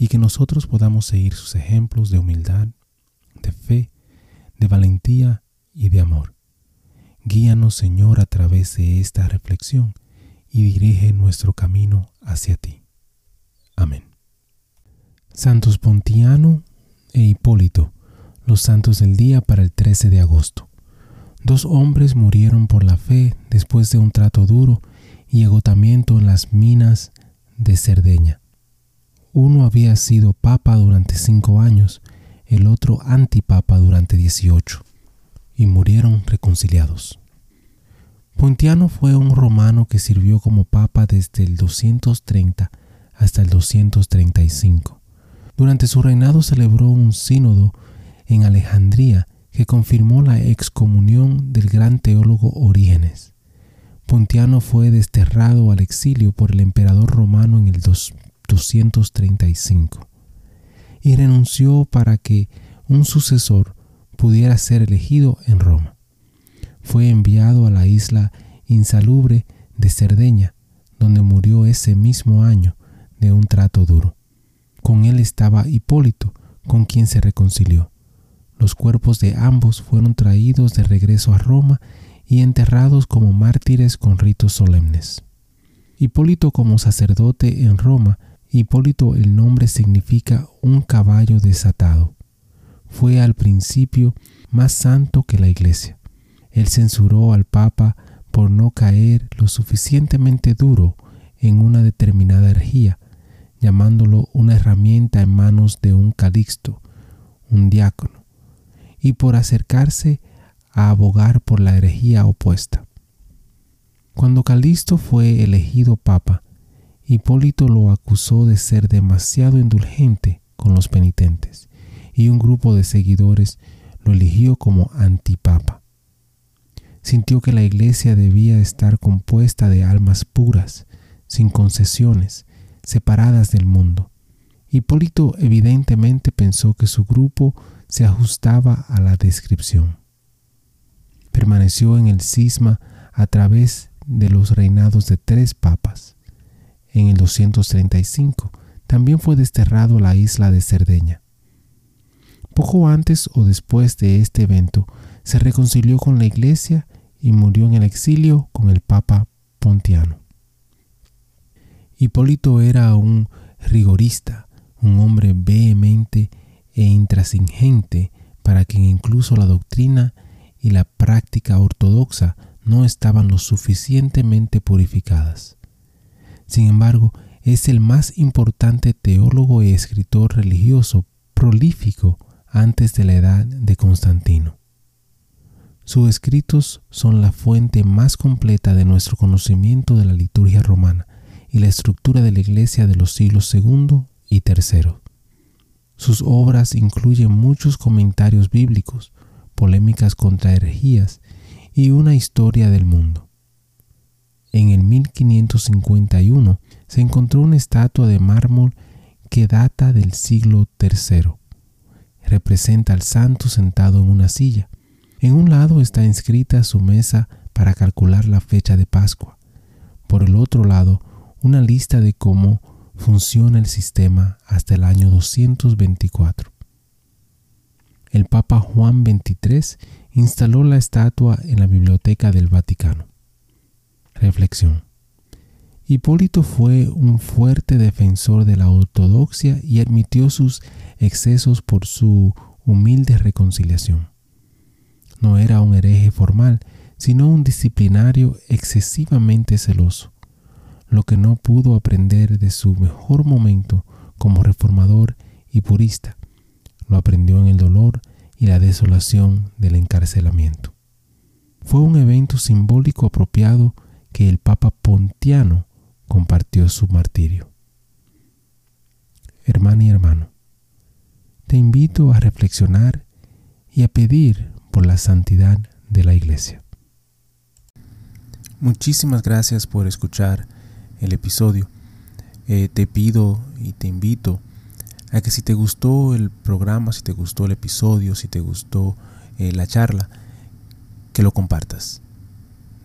y que nosotros podamos seguir sus ejemplos de humildad, de fe, de valentía y de amor. Guíanos, Señor, a través de esta reflexión y dirige nuestro camino hacia ti. Amén. Santos Pontiano e Hipólito, los santos del día para el 13 de agosto. Dos hombres murieron por la fe después de un trato duro y agotamiento en las minas de Cerdeña. Uno había sido papa durante cinco años, el otro antipapa durante dieciocho, y murieron reconciliados. Pontiano fue un romano que sirvió como papa desde el 230 hasta el 235. Durante su reinado celebró un sínodo en Alejandría que confirmó la excomunión del gran teólogo Orígenes. Pontiano fue desterrado al exilio por el emperador romano en el 235 y renunció para que un sucesor pudiera ser elegido en Roma. Fue enviado a la isla insalubre de Cerdeña, donde murió ese mismo año de un trato duro. Con él estaba Hipólito, con quien se reconcilió. Los cuerpos de ambos fueron traídos de regreso a Roma y enterrados como mártires con ritos solemnes. Hipólito como sacerdote en Roma, Hipólito el nombre significa un caballo desatado. Fue al principio más santo que la iglesia. Él censuró al Papa por no caer lo suficientemente duro en una determinada herejía, llamándolo una herramienta en manos de un calixto, un diácono, y por acercarse a abogar por la herejía opuesta. Cuando Calixto fue elegido papa, Hipólito lo acusó de ser demasiado indulgente con los penitentes y un grupo de seguidores lo eligió como antipapa. Sintió que la iglesia debía estar compuesta de almas puras, sin concesiones, separadas del mundo. Hipólito evidentemente pensó que su grupo se ajustaba a la descripción permaneció en el cisma a través de los reinados de tres papas. En el 235 también fue desterrado a la isla de Cerdeña. Poco antes o después de este evento se reconcilió con la iglesia y murió en el exilio con el Papa Pontiano. Hipólito era un rigorista, un hombre vehemente e intransigente para quien incluso la doctrina y la práctica ortodoxa no estaban lo suficientemente purificadas. Sin embargo, es el más importante teólogo y escritor religioso prolífico antes de la edad de Constantino. Sus escritos son la fuente más completa de nuestro conocimiento de la liturgia romana y la estructura de la Iglesia de los siglos II y III. Sus obras incluyen muchos comentarios bíblicos, polémicas contra herejías y una historia del mundo. En el 1551 se encontró una estatua de mármol que data del siglo III. Representa al santo sentado en una silla. En un lado está inscrita su mesa para calcular la fecha de Pascua. Por el otro lado, una lista de cómo funciona el sistema hasta el año 224 el Papa Juan XXIII instaló la estatua en la Biblioteca del Vaticano. Reflexión. Hipólito fue un fuerte defensor de la ortodoxia y admitió sus excesos por su humilde reconciliación. No era un hereje formal, sino un disciplinario excesivamente celoso, lo que no pudo aprender de su mejor momento como reformador y purista. Lo aprendió en el dolor y la desolación del encarcelamiento. Fue un evento simbólico apropiado que el Papa Pontiano compartió su martirio. Hermana y hermano, te invito a reflexionar y a pedir por la santidad de la Iglesia. Muchísimas gracias por escuchar el episodio. Eh, te pido y te invito a que si te gustó el programa, si te gustó el episodio, si te gustó eh, la charla, que lo compartas.